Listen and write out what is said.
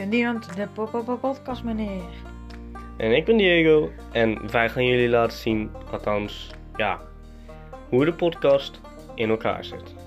ben Niemand, de Pop Podcast meneer. En ik ben Diego en wij gaan jullie laten zien, althans, ja, hoe de podcast in elkaar zit.